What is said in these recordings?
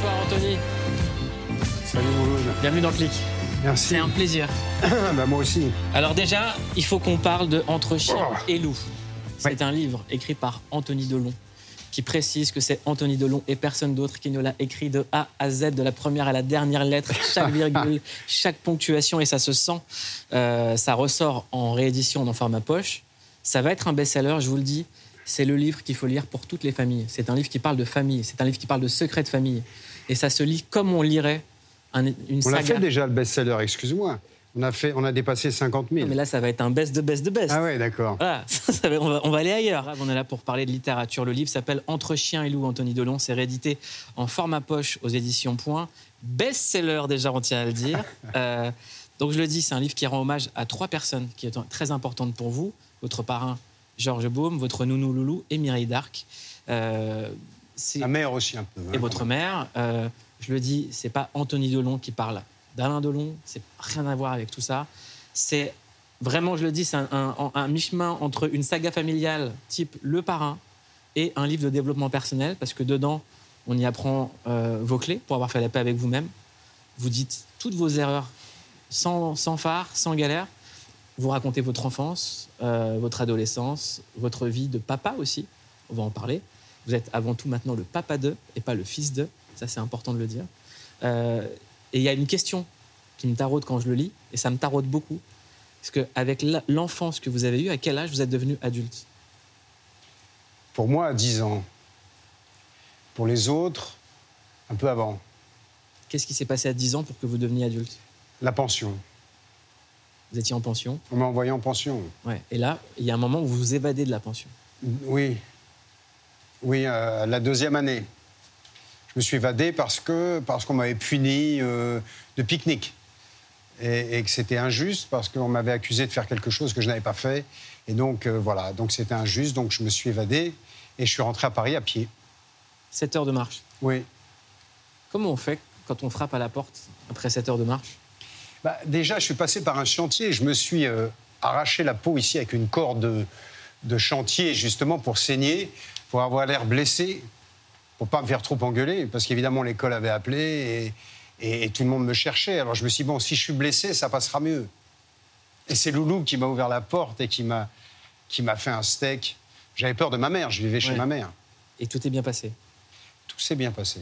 Bonsoir Anthony. Salut Mouloud. Bienvenue dans Clic. Merci. C'est un plaisir. bah, moi aussi. Alors déjà, il faut qu'on parle de Entre chien Oh. et loup. C'est un livre écrit par Anthony Delon qui précise que c'est Anthony Delon et personne d'autre qui ne l'a écrit de A à Z, de la première à la dernière lettre, chaque virgule, chaque ponctuation, et ça se sent. Euh, ça ressort en réédition dans format poche. Ça va être un best-seller, je vous le dis. C'est le livre qu'il faut lire pour toutes les familles. C'est un livre qui parle de famille, c'est un livre qui parle de secrets de famille. Et ça se lit comme on lirait un- une On l'a saga. fait déjà le best-seller, excuse-moi. On a, fait, on a dépassé 50 000. Non, mais là, ça va être un best de best de best. Ah ouais, d'accord. Voilà, on, va, on va aller ailleurs. On est là pour parler de littérature. Le livre s'appelle Entre chien et loup, Anthony Delon. C'est réédité en format poche aux éditions Point. Best-seller déjà, on tient à le dire. Euh, donc je le dis, c'est un livre qui rend hommage à trois personnes qui sont très importantes pour vous. Votre parrain, Georges Baume, votre nounou Loulou et Mireille Darc. Euh, c'est- La mère aussi un peu. hein, et votre mère. Euh, je le dis, c'est pas Anthony Delon qui parle d'Alain Delon, c'est rien à voir avec tout ça. C'est vraiment, je le dis, c'est un, un- un mi-chemin entre une saga familiale type Le Parrain et un livre de développement personnel, parce que dedans, on y apprend euh, vos clés pour avoir fait la paix avec vous-même. Vous dites toutes vos erreurs sans, sans phare, sans galère. Vous racontez votre enfance, euh, votre adolescence, votre vie de papa aussi. On va en parler. Vous êtes avant tout maintenant le papa de et pas le fils de. Ça, c'est important de le dire. Euh, et il y a une question qui me taraude quand je le lis, et ça me taraude beaucoup. Parce qu'avec l'enfance que vous avez eue, à quel âge vous êtes devenu adulte? Pour moi, à 10 ans. Pour les autres, un peu avant. Qu'est-ce qui s'est passé à 10 ans pour que vous deveniez adulte? La pension. Vous étiez en pension? On m'a envoyé en pension. Ouais. Et là, il y a un moment où vous vous évadez de la pension. Oui. Oui, euh, la deuxième année. Je me suis évadé parce que parce qu'on m'avait puni euh, de pique-nique. Et, et que c'était injuste parce qu'on m'avait accusé de faire quelque chose que je n'avais pas fait. Et donc, euh, voilà. Donc, c'était injuste. Donc, je me suis évadé et je suis rentré à Paris à pied. 7 heures de marche. Oui. Comment on fait quand on frappe à la porte après 7 heures de marche? Bah, déjà, je suis passé par un chantier. Je me suis arraché la peau ici avec une corde de, de chantier, justement pour saigner, pour avoir l'air blessé, pour pas me faire trop engueuler, parce qu'évidemment, l'école avait appelé et, et- et tout le monde me cherchait. Alors je me suis dit, bon, si je suis blessé, ça passera mieux. Et c'est Loulou qui m'a ouvert la porte et qui m'a qui m'a fait un steak. J'avais peur de ma mère, je vivais chez ma mère. Et tout est bien passé. Tout s'est bien passé.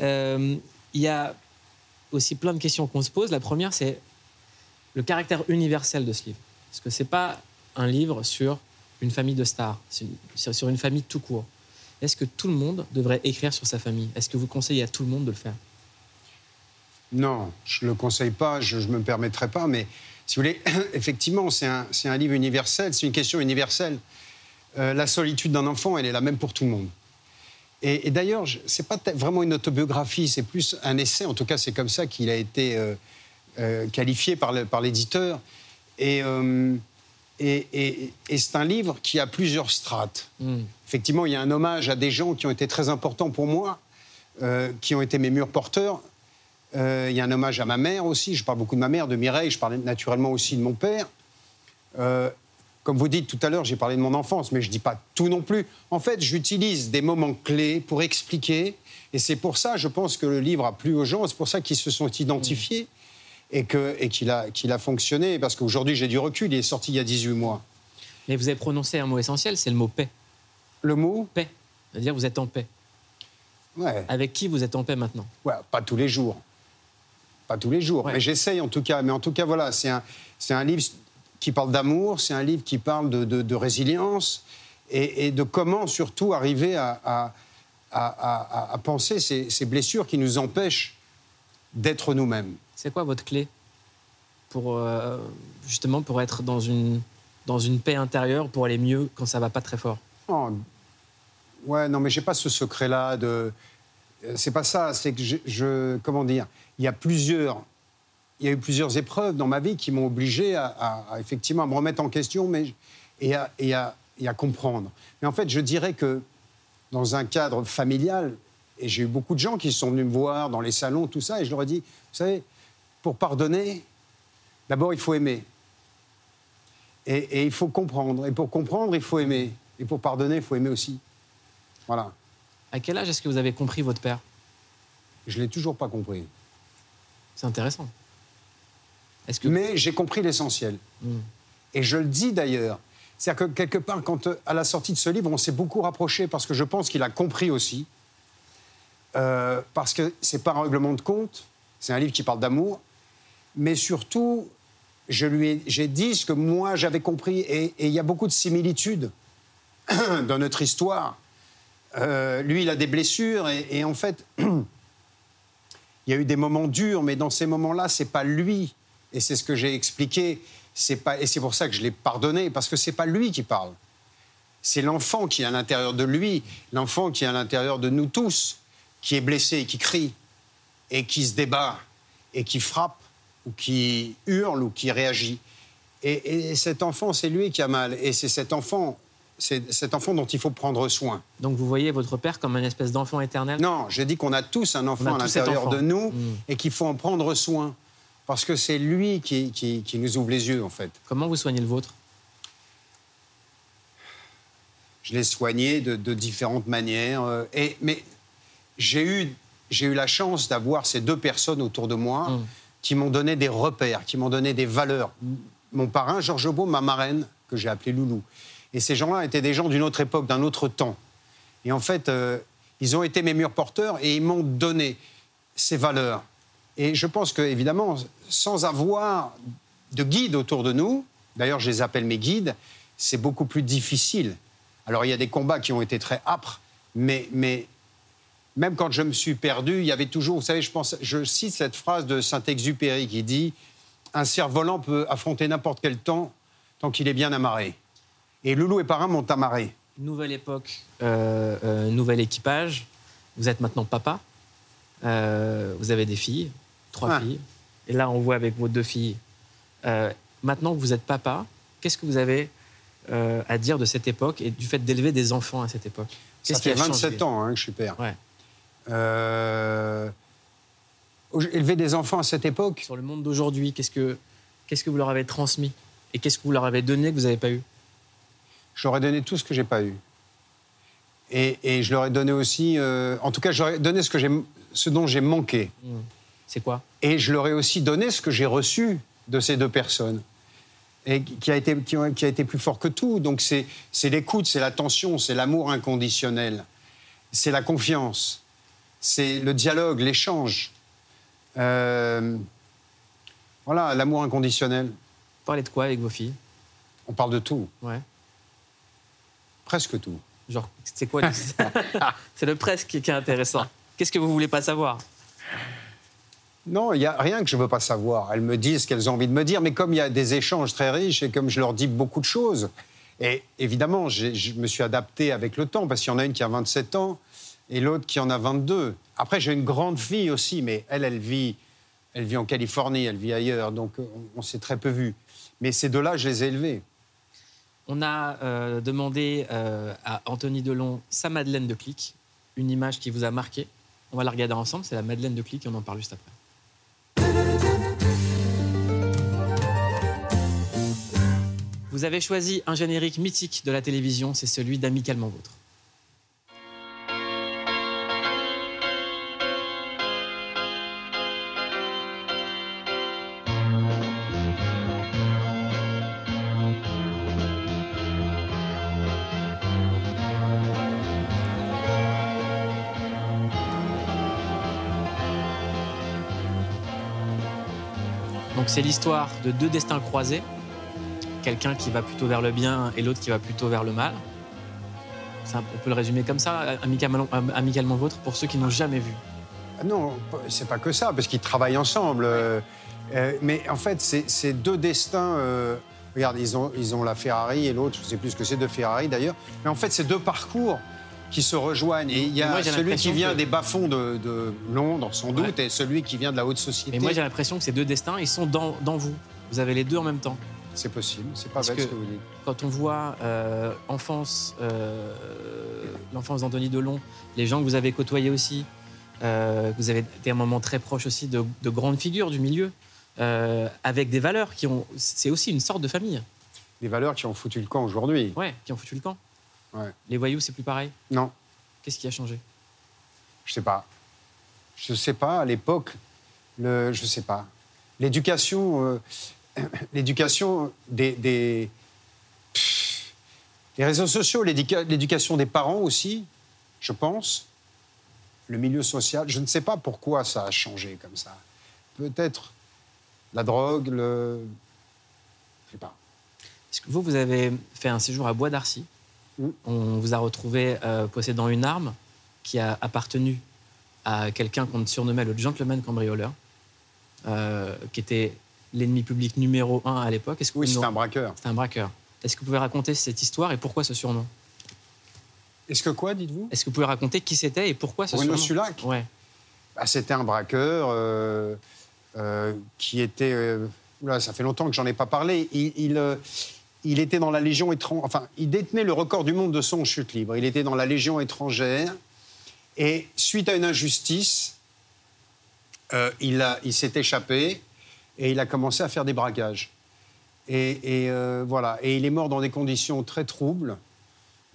Euh, Il y a aussi plein de questions qu'on se pose. La première, c'est le caractère universel de ce livre. Parce que c'est pas un livre sur une famille de stars, sur une famille tout court. Est-ce que tout le monde devrait écrire sur sa famille? Est-ce que vous conseillez à tout le monde de le faire? Non, je ne le conseille pas, je ne me permettrai pas, mais si vous voulez, effectivement, c'est un, un livre universel, c'est une question universelle. Euh, la solitude d'un enfant, elle est la même pour tout le monde. Et, d'ailleurs, ce n'est pas vraiment une autobiographie, c'est plus un essai, en tout cas c'est comme ça qu'il a été euh, euh, qualifié par l'éditeur. et, et, et- et c'est un livre qui a plusieurs strates. Hmm. Effectivement, il y a un hommage à des gens qui ont été très importants pour moi, euh, qui ont été mes murs porteurs. Euh, il y a un hommage à ma mère aussi. Je parle beaucoup de ma mère, de Mireille. Je parle naturellement aussi de mon père. Euh, comme vous dites tout à l'heure, j'ai parlé de mon enfance, mais je ne dis pas tout non plus. En fait, j'utilise des moments clés pour expliquer. Et c'est pour ça, je pense, que le livre a plu aux gens. C'est pour ça qu'ils se sont identifiés et qu'il a, qu'il a fonctionné. Parce qu'aujourd'hui, j'ai du recul. Il est sorti il y a 18 mois. Mais vous avez prononcé un mot essentiel, c'est le mot paix. Le mot Paix. C'est-à-dire vous êtes en paix. Ouais. Avec qui vous êtes en paix maintenant? Ouais, pas tous les jours. Pas tous les jours. Ouais. Mais j'essaye en tout cas. Mais en tout cas, voilà, c'est un, livre qui parle d'amour, c'est un livre qui parle de, de- de résilience et, et de comment surtout arriver à, à- à- à- à penser ces, ces blessures qui nous empêchent d'être nous-mêmes. C'est quoi votre clé pour euh, justement pour être dans une dans une paix intérieure pour aller mieux quand ça va pas très fort? Oh, ouais, non, mais j'ai pas ce secret-là de. euh, C'est pas ça. C'est que je, comment dire. Il y a plusieurs. Il y a eu plusieurs épreuves dans ma vie qui m'ont obligé à, effectivement à me remettre en question, mais et à, et à- et à comprendre. Mais en fait, je dirais que dans un cadre familial, et j'ai eu beaucoup de gens qui sont venus me voir dans les salons, tout ça, et je leur ai dit, vous savez, pour pardonner, d'abord il faut aimer. Et, et il faut comprendre. Et pour comprendre, il faut aimer. Et pour pardonner, il faut aimer aussi. Voilà. À quel âge est-ce que vous avez compris votre père? Je l'ai toujours pas compris. C'est intéressant. Que... Mais j'ai compris l'essentiel. Hmm. Et je le dis d'ailleurs. C'est-à-dire que quelque part, quand euh, à la sortie de ce livre, on s'est beaucoup rapproché parce que je pense qu'il a compris aussi. Euh, parce que c'est pas un règlement de compte, c'est un livre qui parle d'amour, mais surtout, je lui ai, j'ai dit ce que moi j'avais compris, et il y a beaucoup de similitudes dans notre histoire. Euh, lui, il a des blessures, et, et en fait, il y a eu des moments durs, mais dans ces moments-là, c'est pas lui, et c'est ce que j'ai expliqué. C'est pas, et c'est pour ça que je l'ai pardonné, parce que c'est pas lui qui parle. C'est l'enfant qui est à l'intérieur de lui, l'enfant qui est à l'intérieur de nous tous, qui est blessé et qui crie, et qui se débat, et qui frappe, ou qui hurle, ou qui réagit. Et, et cet enfant, c'est lui qui a mal. Et c'est cet enfant, c'est cet enfant dont il faut prendre soin. Donc vous voyez votre père comme une espèce d'enfant éternel? Non, j'ai dit qu'on a tous un enfant à l'intérieur de nous Mm. et qu'il faut en prendre soin. Parce que c'est lui qui, qui- qui nous ouvre les yeux, en fait. Comment vous soignez le vôtre? Je l'ai soigné de, de différentes manières. euh, et, mais j'ai eu, eu la chance d'avoir ces deux personnes autour de moi Mm. Qui m'ont donné des repères, qui m'ont donné des valeurs. Mon parrain, Georges Beau, ma marraine, que j'ai appelée Loulou. Et ces gens-là étaient des gens d'une autre époque, d'un autre temps. Et en fait, euh, ils ont été mes murs porteurs et ils m'ont donné ces valeurs. Et je pense que, évidemment, sans avoir de guide autour de nous, d'ailleurs, je les appelle mes guides, c'est beaucoup plus difficile. Alors, il y a des combats qui ont été très âpres, mais, mais même quand je me suis perdu, il y avait toujours, vous savez, je, pense, je cite cette phrase de Saint-Exupéry qui dit Un cerf-volant peut affronter n'importe quel temps tant qu'il est bien amarré. Et Loulou et Parrain m'ont amarré. Nouvelle époque, euh, euh, nouvel équipage. Vous êtes maintenant papa. Euh, vous avez des filles, trois Ah. filles. Et là, on voit avec vos deux filles. Maintenant que vous êtes papa, qu'est-ce que vous avez à dire de cette époque et du fait d'élever des enfants à cette époque? Ça fait a 27 changé ans hein, que je suis père. Ouais. Euh, élever des enfants à cette époque, Sur le monde d'aujourd'hui, qu'est-ce que, qu'est-ce que vous leur avez transmis Et qu'est-ce que vous leur avez donné que vous n'avez pas eu? Je leur ai donné tout ce que j'ai pas eu. Et, et je leur ai donné aussi, euh, en tout cas, je leur ai donné ce, que j'ai, ce dont j'ai manqué. C'est quoi? Et je leur ai aussi donné ce que j'ai reçu de ces deux personnes. Et qui a été, qui ont- qui a été plus fort que tout. Donc c'est, c'est l'écoute, c'est l'attention, c'est l'amour inconditionnel, c'est la confiance, c'est le dialogue, l'échange. Euh, voilà, l'amour inconditionnel. Vous parlez de quoi avec vos filles? On parle de tout, Ouais. presque tout. Genre, c'est quoi le- C'est le presque qui est intéressant. Qu'est-ce que vous voulez pas savoir? Non, il n'y a rien que je ne veux pas savoir. Elles me disent ce qu'elles ont envie de me dire, mais comme il y a des échanges très riches et comme je leur dis beaucoup de choses, et évidemment, je me suis adapté avec le temps, parce qu'il y en a une qui a 27 ans et l'autre qui en a 22. Après, j'ai une grande fille aussi, mais elle, elle vit, elle vit en Californie, elle vit ailleurs, donc on, on s'est très peu vus. Mais ces deux-là, je les ai élevés. On a euh, demandé euh, à Anthony Delon sa Madeleine de Clic, une image qui vous a marqué. On va la regarder ensemble, c'est la Madeleine de Clic et on en parle juste après. Vous avez choisi un générique mythique de la télévision, c'est celui d'Amicalement Vôtre. Donc c'est l'histoire de deux destins croisés, quelqu'un qui va plutôt vers le bien et l'autre qui va plutôt vers le mal. On peut le résumer comme ça, amicalement, vôtre, pour ceux qui n'ont jamais vu. Ah Non, c'est pas que ça, parce qu'ils travaillent ensemble. euh, euh, mais en fait, c'est deux destins. euh, regarde, ils ont, ils ont la Ferrari et l'autre, je sais plus ce que c'est de Ferrari d'ailleurs. Mais en fait, c'est deux parcours qui se rejoignent. Et il y a moi, celui qui vient que- des bas-fonds de, de Londres, sans doute, Ouais. et celui qui vient de la haute société. Mais moi j'ai l'impression que ces deux destins, ils sont dans, dans vous. Vous avez les deux en même temps. C'est possible, c'est pas Parce bête que- ce que vous dites. Quand on voit euh, enfance, euh, l'enfance d'Anthony Delon, les gens que vous avez côtoyés aussi, euh, vous avez été un moment très proche aussi de, de grandes figures du milieu, euh, avec des valeurs qui ont. C'est aussi une sorte de famille, Des valeurs qui ont foutu le camp aujourd'hui. ouais, qui ont foutu le camp. Ouais. Les voyous, c'est plus pareil? Non, Qu'est-ce qui a changé? Je sais pas. je ne sais pas, à l'époque, le, je ne sais pas, l'éducation, euh, l'éducation des, des, les réseaux sociaux, l'éducation des parents aussi, je pense, le milieu social, je ne sais pas pourquoi ça a changé comme ça. Peut-être la drogue, le... Je sais pas. Est-ce que vous, vous avez fait un séjour à Bois d'Arcy? On vous a retrouvé euh, possédant une arme qui a appartenu à quelqu'un qu'on surnommait le gentleman cambrioleur, euh, qui était l'ennemi public numéro un à l'époque. Oui, nous- un braqueur. C'était un braqueur. Est-ce que vous pouvez raconter cette histoire et pourquoi ce surnom? Est-ce que quoi, dites-vous? Est-ce que vous pouvez raconter qui c'était et pourquoi ce Bruno surnom? Sulac Ouais. Bah, C'était un braqueur euh, qui était. oula, ça fait longtemps que j'en ai pas parlé. Il, il, il était dans la Légion étrangère. Enfin, il détenait le record du monde de son chute libre. Il était dans la Légion étrangère. Et suite à une injustice, euh, il, il s'est échappé et il a commencé à faire des braquages. Et, euh, voilà. Et il est mort dans des conditions très troubles,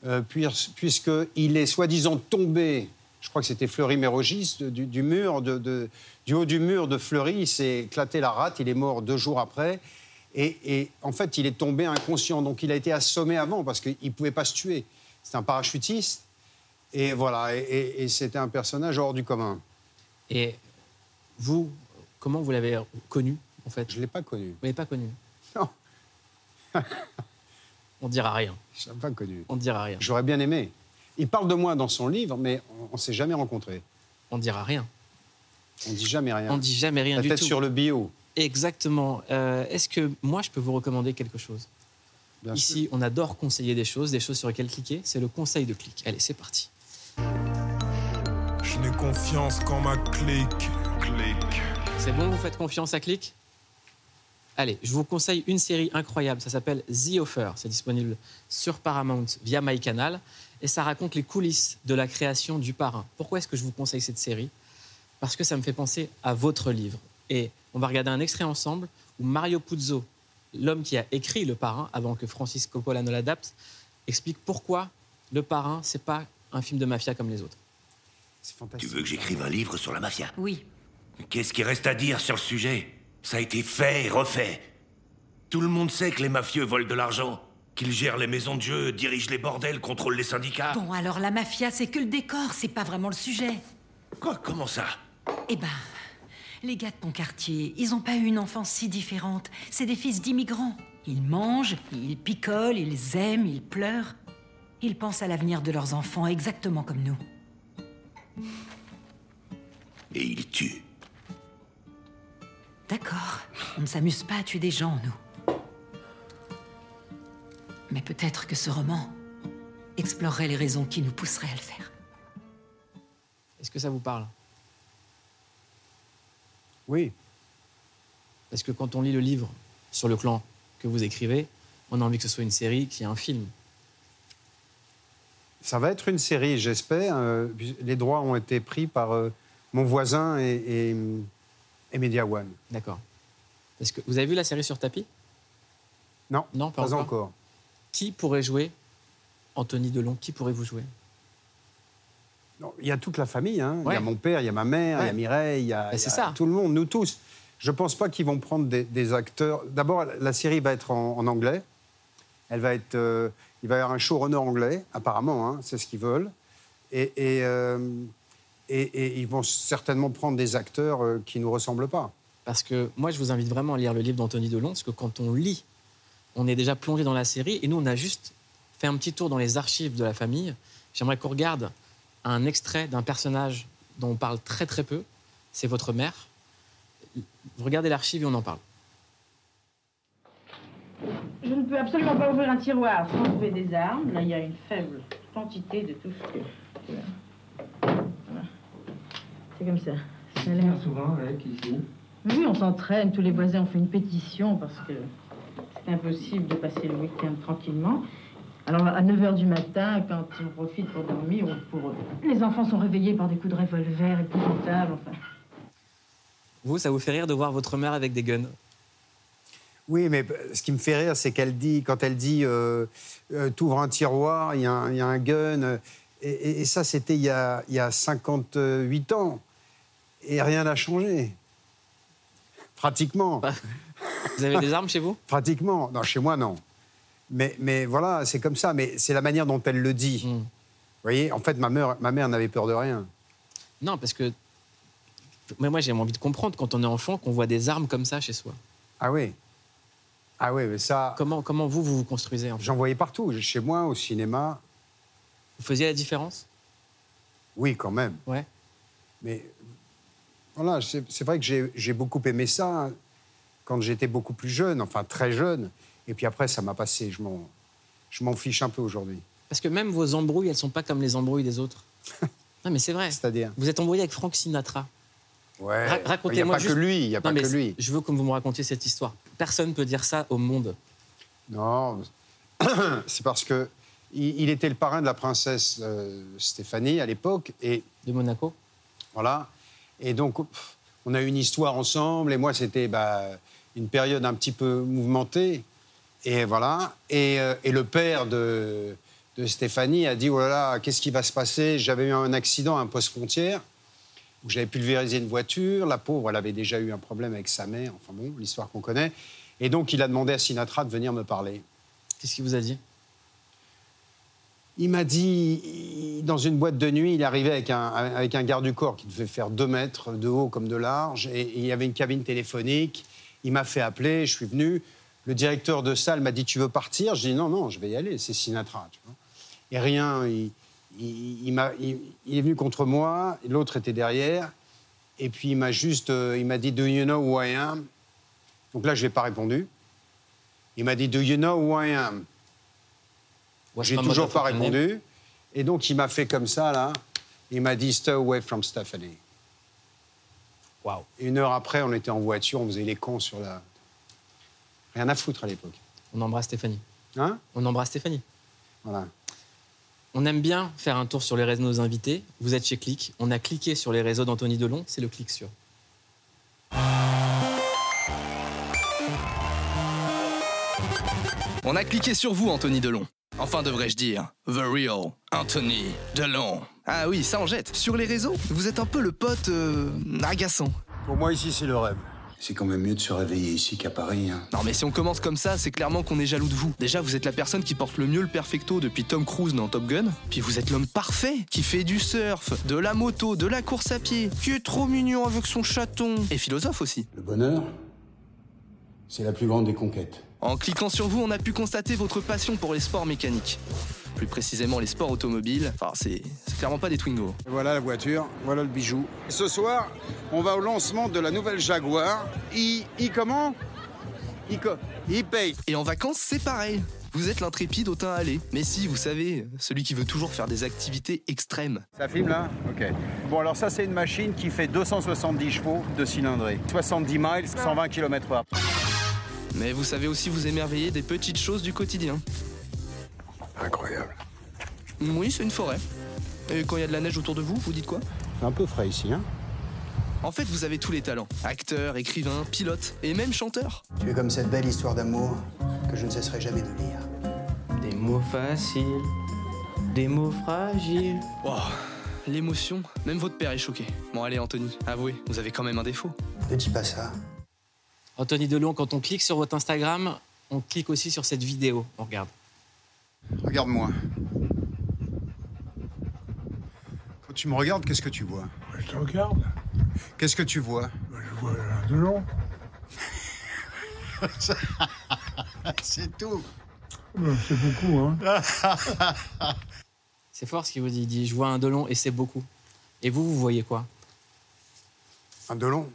euh, puis- puisqu'il est soi-disant tombé, je crois que c'était Fleury-Mérogis, du, mur, du haut du mur de Fleury, il s'est éclaté la rate, il est mort deux jours après. Et, et en fait, il est tombé inconscient. Donc il a été assommé avant parce qu'il ne pouvait pas se tuer. C'est un parachutiste. Et voilà, et, et- et c'était un personnage hors du commun. Et vous, comment vous l'avez connu en fait? Je ne l'ai pas connu. Vous l'avez pas connu? Non, On dira rien. je ne l'ai pas connu. On dira rien. J'aurais bien aimé. Il parle de moi dans son livre, mais on ne s'est jamais rencontrés. On dira rien. On ne dit jamais rien. On dit jamais rien La du tête tout. sur le bio. Exactement. Euh, Est-ce que moi, je peux vous recommander quelque chose? Bien sûr. Ici, on adore conseiller des choses, des choses sur lesquelles cliquer. C'est le conseil de clic. Allez, c'est parti. Je n'ai confiance qu'en ma clique. Clique. C'est bon, vous faites confiance à Click Allez, je vous conseille une série incroyable. Ça s'appelle The Offer. C'est disponible sur Paramount via MyCanal. Et ça raconte les coulisses de la création du parrain. Pourquoi est-ce que je vous conseille cette série? Parce que ça me fait penser à votre livre. Et on va regarder un extrait ensemble où Mario Puzo, l'homme qui a écrit Le Parrain avant que Francis Coppola ne l'adapte, explique pourquoi Le Parrain, c'est pas un film de mafia comme les autres. C'est Tu fantastique. veux que j'écrive un livre sur la mafia? Oui. Qu'est-ce qui reste à dire sur le sujet? Ça a été fait et refait. Tout le monde sait que les mafieux volent de l'argent, qu'ils gèrent les maisons de jeu, dirigent les bordels, contrôlent les syndicats. Bon, alors la mafia, c'est que le décor, c'est pas vraiment le sujet. Quoi? Comment ça? Eh ben, les gars de ton quartier, ils ont pas eu une enfance si différente. C'est des fils d'immigrants. Ils mangent, ils picolent, ils aiment, ils pleurent. Ils pensent à l'avenir de leurs enfants exactement comme nous. Et ils tuent. D'accord, on ne s'amuse pas à tuer des gens, nous. Mais peut-être que ce roman explorerait les raisons qui nous pousseraient à le faire. Est-ce que ça vous parle? Oui. Parce que quand on lit le livre sur le clan que vous écrivez, on a envie que ce soit une série, qu'il y ait un film. Ça va être une série, j'espère. Euh, les droits ont été pris par euh, mon voisin et, et, et Media One. D'accord. Parce que vous avez vu la série sur tapis Non, Non, pas pas, encore. encore. Qui pourrait jouer? Anthony Delon Qui pourrait vous jouer? Non, Il y a toute la famille. hein. Il y a mon père, il y a ma mère, il y a Mireille, il y a, Ben, il y c'est a ça. tout le monde, nous tous. Je ne pense pas qu'ils vont prendre des, des acteurs. D'abord, la série va être en, en anglais. Elle va être, euh, il va y avoir un showrunner anglais, apparemment, hein, c'est ce qu'ils veulent. Et, et, euh, et- et ils vont certainement prendre des acteurs euh, qui ne nous ressemblent pas. Parce que moi, je vous invite vraiment à lire le livre d'Anthony Delon, parce que quand on lit, on est déjà plongé dans la série, et nous, on a juste fait un petit tour dans les archives de la famille. J'aimerais qu'on regarde un extrait d'un personnage dont on parle très très peu. C'est votre mère. Vous regardez l'archive et on en parle. Je ne peux absolument pas ouvrir un tiroir sans trouver des armes. Là, il y a une faible quantité de tout ce que. Voilà. C'est comme ça. Ça a souvent avec ici. Oui, on s'entraîne. Tous les voisins ont fait une pétition parce que c'est impossible de passer le week-end tranquillement. Alors, à 9 h du matin, quand on profite pour dormir, ou pour... les enfants sont réveillés par des coups de revolver épouvantables. Enfin, Vous, ça vous fait rire de voir votre mère avec des guns? Oui, mais ce qui me fait rire, c'est qu'elle dit, quand elle dit euh, euh, T'ouvres un tiroir, il y, a un- il y a un gun. euh, Et, et- et ça, c'était il, y a- il y a 58 ans. et rien n'a changé. Pratiquement. Vous avez des armes chez vous? Pratiquement. Non, chez moi, non. Mais, mais voilà, c'est comme ça. Mais c'est la manière dont elle le dit. Hmm. Vous voyez, en fait, ma mère, ma mère n'avait peur de rien. Non, parce que. Mais moi, j'ai envie de comprendre quand on est enfant qu'on voit des armes comme ça chez soi. Ah oui. Ah oui, mais ça, Comment, comment vous, vous vous construisez en fait? J'en voyais partout. Chez moi, au cinéma, Vous faisiez la différence? Oui, quand même. Ouais. Mais voilà, c'est vrai que j'ai j'ai beaucoup aimé ça hein, quand j'étais beaucoup plus jeune, enfin très jeune. Et puis après, ça m'a passé. Je m'en je m'en fiche un peu aujourd'hui. Parce que même vos embrouilles, elles sont pas comme les embrouilles des autres. non, mais c'est vrai. C'est-à-dire Vous êtes embrouillé avec Frank Sinatra. Ouais. Ra- Il n'y a racontez-moi pas juste- que lui. Il n'y a Non, pas que lui. je veux que vous me racontiez cette histoire. Personne peut dire ça au monde. Non, c'est parce que il, était le parrain de la princesse euh, Stéphanie à l'époque, et De Monaco voilà. Et donc, on a eu une histoire ensemble, et moi, c'était bah, une période un petit peu mouvementée, et voilà. Et, euh, et le père de, de Stéphanie a dit oh là là, qu'est-ce qui va se passer? J'avais eu un accident à un poste frontière où j'avais pulvérisé une voiture. La pauvre, elle avait déjà eu un problème avec sa mère. Enfin bon, l'histoire qu'on connaît. Et donc, il a demandé à Sinatra de venir me parler. Qu'est-ce qu'il vous a dit? Il m'a dit, dans une boîte de nuit, il arrivait avec un, avec un garde du corps qui devait faire deux mètres de haut comme de large, et, et il y avait une cabine téléphonique. Il m'a fait appeler, je suis venu. Le directeur de salle m'a dit, tu veux partir? J'ai dit, non, non, je vais y aller, c'est Sinatra. tu vois. Et rien, il, il- il m'a- il- il est venu contre moi, l'autre était derrière, et puis il m'a juste, euh, il m'a dit, do you know who I am? Donc là, je n'ai pas répondu. Il m'a dit, do you know who I am? J'ai toujours pas répondu. Et donc, il m'a fait comme ça, là. Il m'a dit Stay away from Stephanie. Une heure après, on était en voiture, on faisait les cons sur la. Rien à foutre à l'époque. On embrasse Stéphanie. Hein? On embrasse Stéphanie. Voilà. On aime bien faire un tour sur les réseaux de nos invités. Vous êtes chez Click. On a cliqué sur les réseaux d'Anthony Delon. C'est le clic sur. On a cliqué sur vous, Anthony Delon. Enfin, devrais-je dire, The Real Anthony Delon. Ah oui, ça en jette. Sur les réseaux, vous êtes un peu le pote euh, agaçant. Pour moi, ici, c'est le rêve. C'est quand même mieux de se réveiller ici qu'à Paris. hein. Non mais si on commence comme ça, c'est clairement qu'on est jaloux de vous. Déjà, vous êtes la personne qui porte le mieux le perfecto depuis Tom Cruise dans Top Gun. Puis vous êtes l'homme parfait, qui fait du surf, de la moto, de la course à pied, qui est trop mignon avec son chaton. Et philosophe aussi. Le bonheur, c'est la plus grande des conquêtes. En cliquant sur vous, on a pu constater votre passion pour les sports mécaniques. Plus précisément les sports automobiles. Enfin, c'est c'est clairement pas des Twingo. Voilà la voiture, voilà le bijou. Ce soir, on va au lancement de la nouvelle Jaguar. I, I comment? I, co- I paye. Et en vacances, c'est pareil. Vous êtes l'intrépide au teint allé. Mais si, vous savez, celui qui veut toujours faire des activités extrêmes. Ça filme là? Ok. Bon, alors ça, c'est une machine qui fait 270 chevaux de cylindrée. 70 miles, 120 km/h. Mais vous savez aussi vous émerveiller des petites choses du quotidien. Incroyable. Oui, c'est une forêt. Et quand il y a de la neige autour de vous, vous dites quoi? C'est un peu frais ici, hein En fait, vous avez tous les talents. Acteur, écrivain, pilote et même chanteur. Tu es comme cette belle histoire d'amour que je ne cesserai jamais de lire. Des mots faciles, des mots fragiles. Wow, l'émotion, même votre père est choqué. Bon, allez, Anthony, avouez, vous avez quand même un défaut. Ne dis pas ça. Anthony Delon, quand on clique sur votre Instagram, on clique aussi sur cette vidéo. On regarde. Regarde-moi. Quand tu me regardes, qu'est-ce que tu vois? Je te regarde, Qu'est-ce que tu vois? Bah, je vois un Delon. C'est tout. Bah, C'est beaucoup, hein. C'est fort ce qu'il vous dit. Il dit Je vois un Delon et c'est beaucoup. Et vous, vous voyez quoi? Un Delon?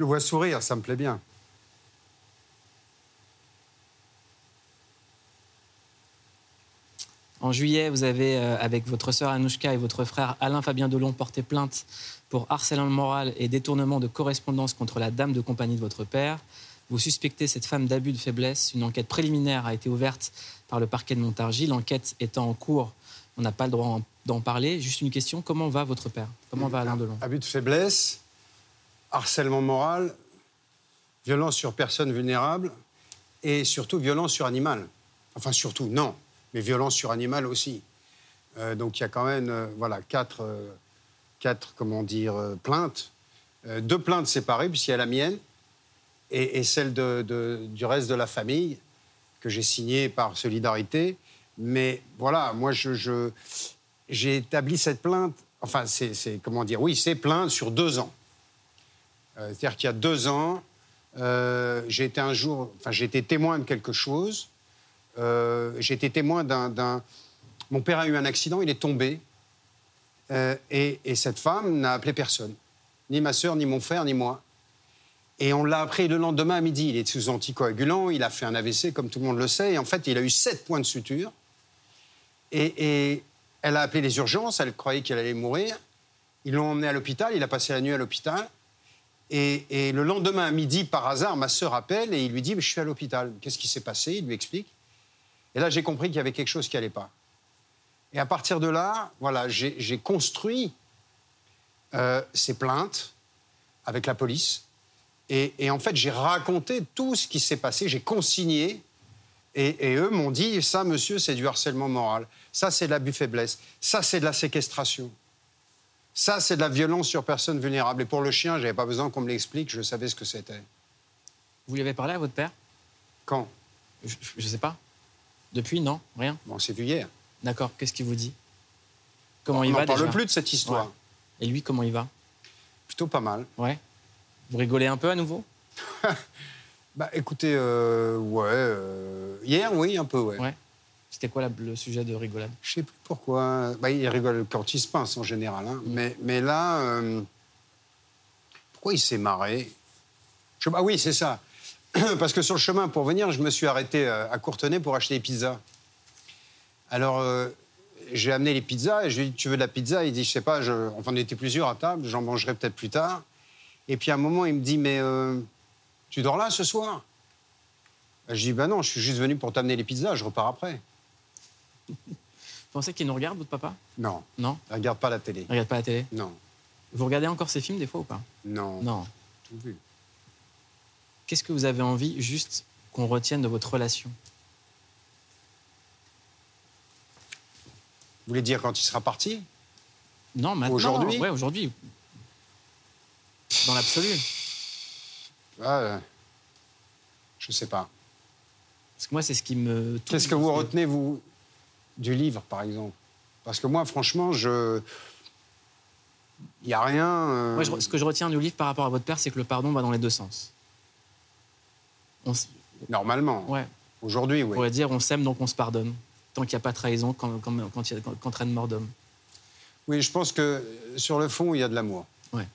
Je le vois sourire, ça me plaît bien. En juillet, vous avez, euh, avec votre sœur Anouchka et votre frère Alain Fabien Delon, porté plainte pour harcèlement moral et détournement de correspondance contre la dame de compagnie de votre père. Vous suspectez cette femme d'abus de faiblesse. Une enquête préliminaire a été ouverte par le parquet de Montargis. L'enquête étant en cours, on n'a pas le droit en- d'en parler. Juste une question comment va votre père? Comment va Alain Delon? Abus de faiblesse, harcèlement moral, violence sur personne vulnérable et surtout violence sur animal. Enfin, surtout, non, mais violence sur animal aussi. Euh, donc il y a quand même euh, voilà, quatre, euh, quatre comment dire, plaintes. Deux plaintes séparées, puisqu'il y a la mienne et, celle du reste de la famille, que j'ai signée par solidarité. Mais voilà, moi, j'ai établi cette plainte, enfin, c'est, comment dire, oui, c'est plainte sur deux ans. Euh, c'est-à-dire qu'il y a deux ans, euh, j'ai été un jour, enfin, j'ai été témoin de quelque chose. Euh, j'ai été témoin d'un, Mon père a eu un accident, il est tombé. Et, et cette femme n'a appelé personne. Ni ma sœur, ni mon frère, ni moi. Et on l'a appris le lendemain à midi. Il est sous anticoagulant, il a fait un AVC, comme tout le monde le sait. Et en fait, il a eu sept points de suture. Et, elle a appelé les urgences, elle croyait qu'il allait mourir. Ils l'ont emmené à l'hôpital, il a passé la nuit à l'hôpital. Et, le lendemain à midi, par hasard, ma sœur appelle et il lui dit Je suis à l'hôpital. Qu'est-ce qui s'est passé? Il lui explique. Et là, j'ai compris qu'il y avait quelque chose qui n'allait pas. Et à partir de là, voilà, j'ai construit euh, ces plaintes avec la police. Et, et en fait, j'ai raconté tout ce qui s'est passé, j'ai consigné. Et, et eux m'ont dit ça, monsieur, c'est du harcèlement moral. Ça, c'est de l'abus faiblesse. Ça, c'est de la séquestration. Ça, c'est de la violence sur personnes vulnérables. Et pour le chien, j'avais pas besoin qu'on me l'explique, je savais ce que c'était. Vous lui avez parlé à votre père? Quand? Je ne sais pas. Depuis, non Rien Bon, c'est vu hier. D'accord. Qu'est-ce qu'il vous dit? Comment On il va parle déjà? plus de cette histoire. Ouais. Et lui, comment il va? Plutôt pas mal. Ouais. Vous rigolez un peu à nouveau? Bah écoutez, euh, ouais. euh, hier, oui, un peu, ouais. Ouais. C'était quoi la- le sujet de rigolade? Je sais plus pourquoi. Bah, il rigole quand il se pince en général. hein. Mais, mais là, euh, pourquoi il s'est marré? Je pas, oui, c'est ça. Parce que sur le chemin pour venir, je me suis arrêté euh, à Courtenay pour acheter des pizzas. Alors, euh, j'ai amené les pizzas et je lui ai dit Tu veux de la pizza? Il dit Je sais pas, je... enfin, on était plusieurs à table, j'en mangerai peut-être plus tard. Et puis à un moment, il me dit Mais euh, tu dors là ce soir? Je dis Ben non, je suis juste venu pour t'amener les pizzas, je repars après. Vous pensez qu'il nous regarde, votre papa? Non, Non? Il regarde pas la télé. Il regarde pas la télé? Non, Vous regardez encore ces films des fois ou pas? Non, Non. tout vu. Qu'est-ce que vous avez envie juste qu'on retienne de votre relation? Vous voulez dire quand il sera parti? Non, maintenant. Aujourd'hui? Ouais, aujourd'hui. Dans l'absolu. ah, euh, Je sais pas. Parce que moi, c'est ce qui me. Qu'est-ce que vous retenez, vous, du livre, par exemple Parce que moi, franchement, je. Il n'y a rien. euh, Moi, je- ce que je retiens du livre par rapport à votre père, c'est que le pardon va dans les deux sens. On s- Normalement. Ouais. Aujourd'hui, On oui. pourrait dire on s'aime donc on se pardonne. Tant qu'il n'y a pas trahison, quand, quand, quand il y a- quand- qu'entraîne mort d'homme. Oui, je pense que sur le fond, il y a de l'amour. Ouais.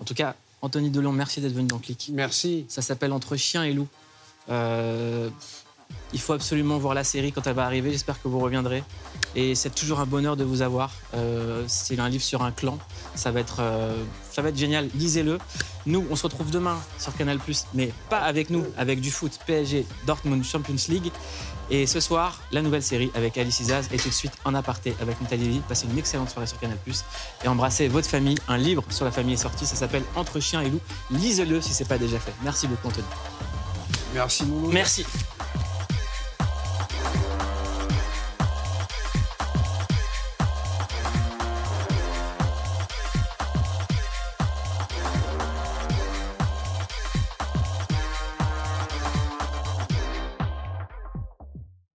En tout cas, Anthony Delon, merci d'être venu dans Click. Merci. Ça s'appelle Entre chien et loup. Euh, il faut absolument voir la série quand elle va arriver. J'espère que vous reviendrez. Et c'est toujours un bonheur de vous avoir. Euh, c'est un livre sur un clan. Ça va être, euh, ça va être génial. Lisez-le. Nous, on se retrouve demain sur Canal+, mais pas avec nous, avec du foot, PSG, Dortmund, Champions League. Et ce soir, la nouvelle série avec Alice Izaz et tout de suite en aparté avec Nathalie Lévy. Passez une excellente soirée sur Canal+. Et embrassez votre famille. Un livre sur la famille est sorti. Ça s'appelle Entre chien et loup. Lisez-le si c'est pas déjà fait. Merci beaucoup, Anthony. Merci, Moulou. Merci.